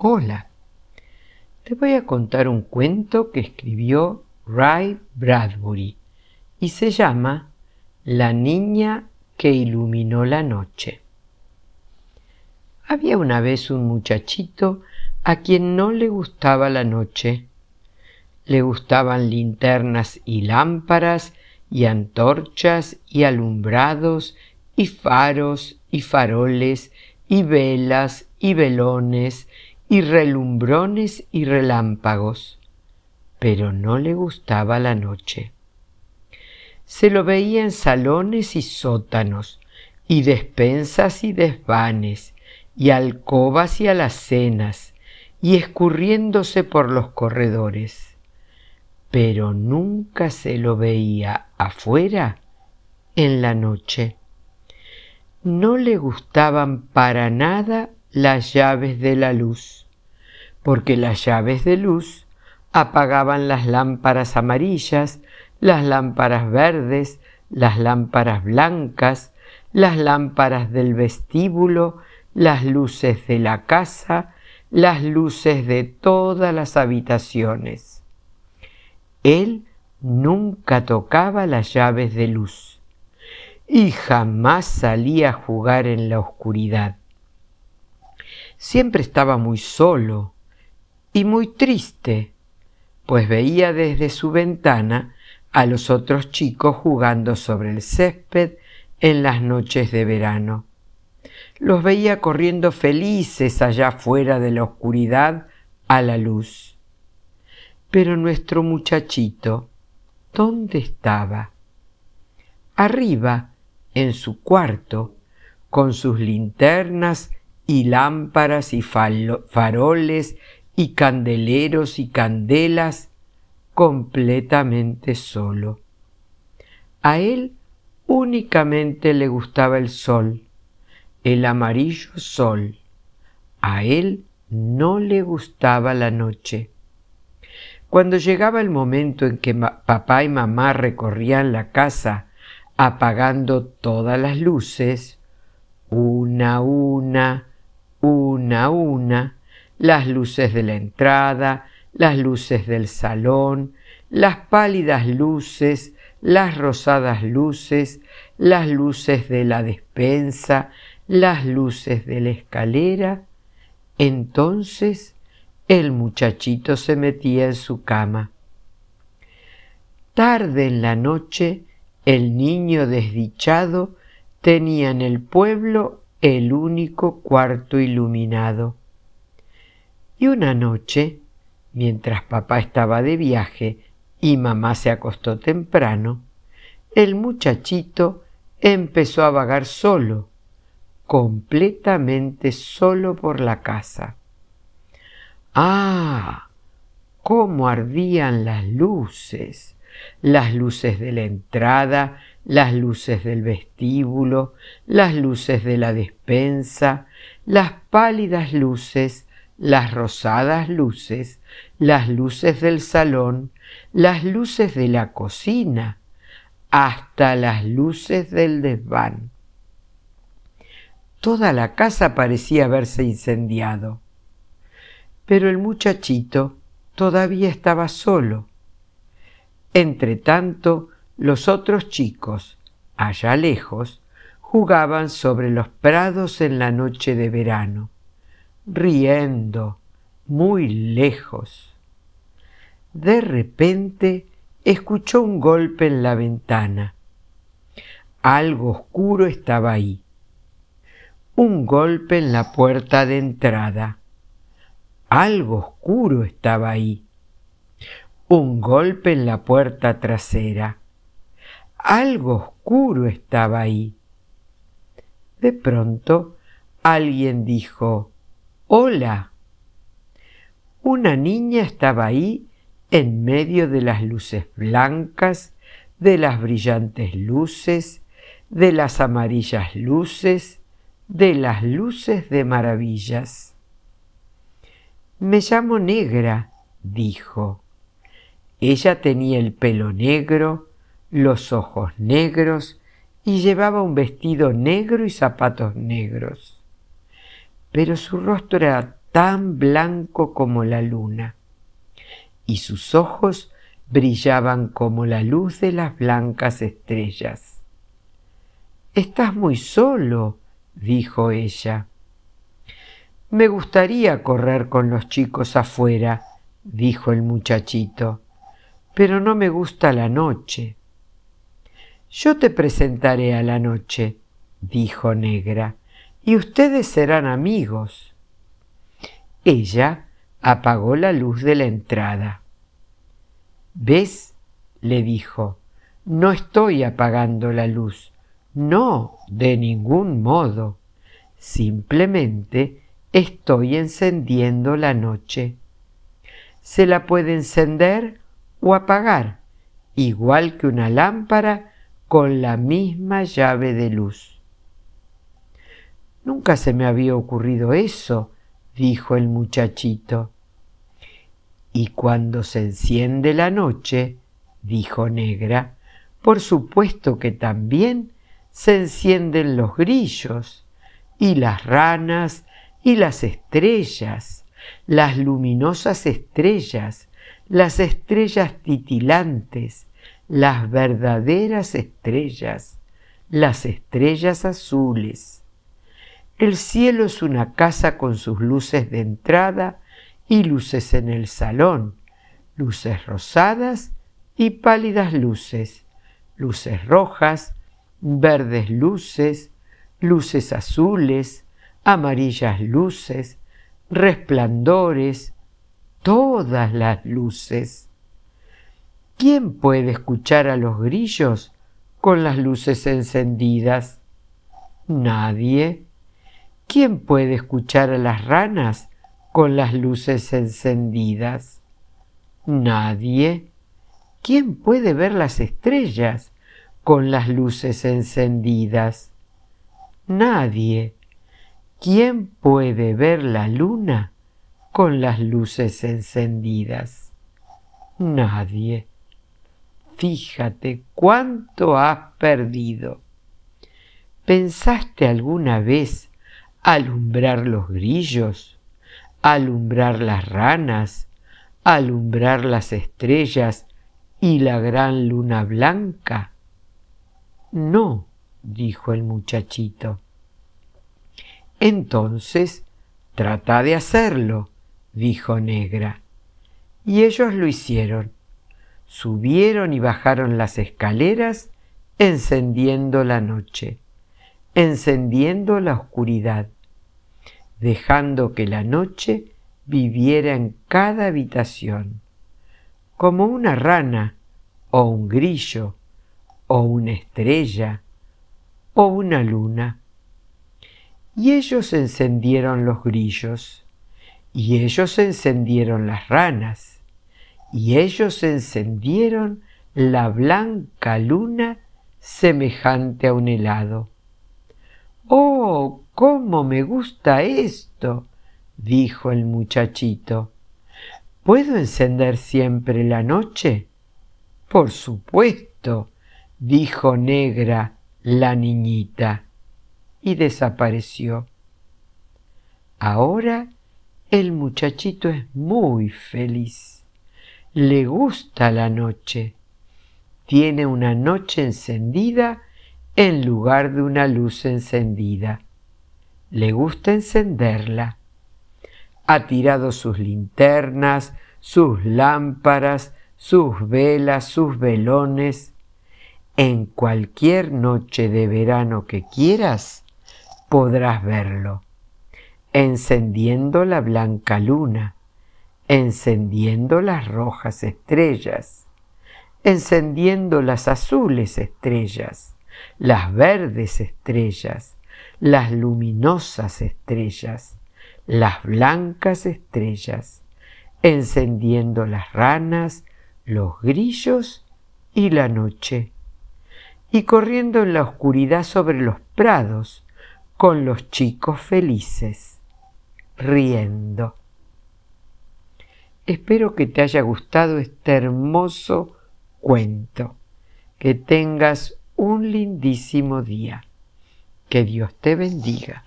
Hola, te voy a contar un cuento que escribió Ray Bradbury y se llama La niña que iluminó la noche. Había una vez un muchachito a quien no le gustaba la noche. Le gustaban linternas y lámparas y antorchas y alumbrados y faros y faroles y velas y velones y relumbrones y relámpagos, pero no le gustaba la noche. Se lo veía en salones y sótanos, y despensas y desvanes, y alcobas y alacenas, y escurriéndose por los corredores. Pero nunca se lo veía afuera en la noche. No le gustaban para nada las llaves de la luz, porque las llaves de luz apagaban las lámparas amarillas, las lámparas verdes, las lámparas blancas, las lámparas del vestíbulo, las luces de la casa, las luces de todas las habitaciones. Él nunca tocaba las llaves de luz y jamás salía a jugar en la oscuridad siempre estaba muy solo y muy triste, pues veía desde su ventana a los otros chicos jugando sobre el césped en las noches de verano. Los veía corriendo felices allá fuera de la oscuridad a la luz. Pero nuestro muchachito, ¿dónde estaba? Arriba, en su cuarto, con sus linternas y lámparas y faroles y candeleros y candelas completamente solo. A él únicamente le gustaba el sol, el amarillo sol. A él no le gustaba la noche. Cuando llegaba el momento en que papá y mamá recorrían la casa apagando todas las luces, una a una, una a una, las luces de la entrada, las luces del salón, las pálidas luces, las rosadas luces, las luces de la despensa, las luces de la escalera, entonces el muchachito se metía en su cama. Tarde en la noche, el niño desdichado tenía en el pueblo el único cuarto iluminado. Y una noche, mientras papá estaba de viaje y mamá se acostó temprano, el muchachito empezó a vagar solo, completamente solo por la casa. ¡Ah! cómo ardían las luces, las luces de la entrada las luces del vestíbulo, las luces de la despensa, las pálidas luces, las rosadas luces, las luces del salón, las luces de la cocina, hasta las luces del desván. Toda la casa parecía haberse incendiado. Pero el muchachito todavía estaba solo. Entretanto, los otros chicos, allá lejos, jugaban sobre los prados en la noche de verano, riendo muy lejos. De repente escuchó un golpe en la ventana. Algo oscuro estaba ahí. Un golpe en la puerta de entrada. Algo oscuro estaba ahí. Un golpe en la puerta trasera algo oscuro estaba ahí. De pronto alguien dijo, Hola. Una niña estaba ahí en medio de las luces blancas, de las brillantes luces, de las amarillas luces, de las luces de maravillas. Me llamo Negra, dijo. Ella tenía el pelo negro, los ojos negros y llevaba un vestido negro y zapatos negros. Pero su rostro era tan blanco como la luna, y sus ojos brillaban como la luz de las blancas estrellas. Estás muy solo, dijo ella. Me gustaría correr con los chicos afuera, dijo el muchachito, pero no me gusta la noche. Yo te presentaré a la noche, dijo Negra, y ustedes serán amigos. Ella apagó la luz de la entrada. ¿Ves? le dijo, no estoy apagando la luz. No, de ningún modo. Simplemente estoy encendiendo la noche. Se la puede encender o apagar, igual que una lámpara con la misma llave de luz. Nunca se me había ocurrido eso, dijo el muchachito. Y cuando se enciende la noche, dijo Negra, por supuesto que también se encienden los grillos y las ranas y las estrellas, las luminosas estrellas, las estrellas titilantes, las verdaderas estrellas, las estrellas azules. El cielo es una casa con sus luces de entrada y luces en el salón, luces rosadas y pálidas luces, luces rojas, verdes luces, luces azules, amarillas luces, resplandores, todas las luces. ¿Quién puede escuchar a los grillos con las luces encendidas? Nadie. ¿Quién puede escuchar a las ranas con las luces encendidas? Nadie. ¿Quién puede ver las estrellas con las luces encendidas? Nadie. ¿Quién puede ver la luna con las luces encendidas? Nadie. Fíjate cuánto has perdido. ¿Pensaste alguna vez alumbrar los grillos, alumbrar las ranas, alumbrar las estrellas y la gran luna blanca? No, dijo el muchachito. Entonces, trata de hacerlo, dijo Negra. Y ellos lo hicieron. Subieron y bajaron las escaleras, encendiendo la noche, encendiendo la oscuridad, dejando que la noche viviera en cada habitación, como una rana o un grillo o una estrella o una luna y ellos encendieron los grillos, y ellos encendieron las ranas, y ellos encendieron la blanca luna semejante a un helado. ¡Oh, cómo me gusta esto! dijo el muchachito. ¿Puedo encender siempre la noche? Por supuesto, dijo negra la niñita y desapareció. Ahora el muchachito es muy feliz. Le gusta la noche. Tiene una noche encendida en lugar de una luz encendida. Le gusta encenderla. Ha tirado sus linternas, sus lámparas, sus velas, sus velones. En cualquier noche de verano que quieras, podrás verlo, encendiendo la blanca luna, encendiendo las rojas estrellas, encendiendo las azules estrellas, las verdes estrellas, las luminosas estrellas, las blancas estrellas, encendiendo las ranas, los grillos y la noche, y corriendo en la oscuridad sobre los prados, con los chicos felices, riendo. Espero que te haya gustado este hermoso cuento. Que tengas un lindísimo día. Que Dios te bendiga.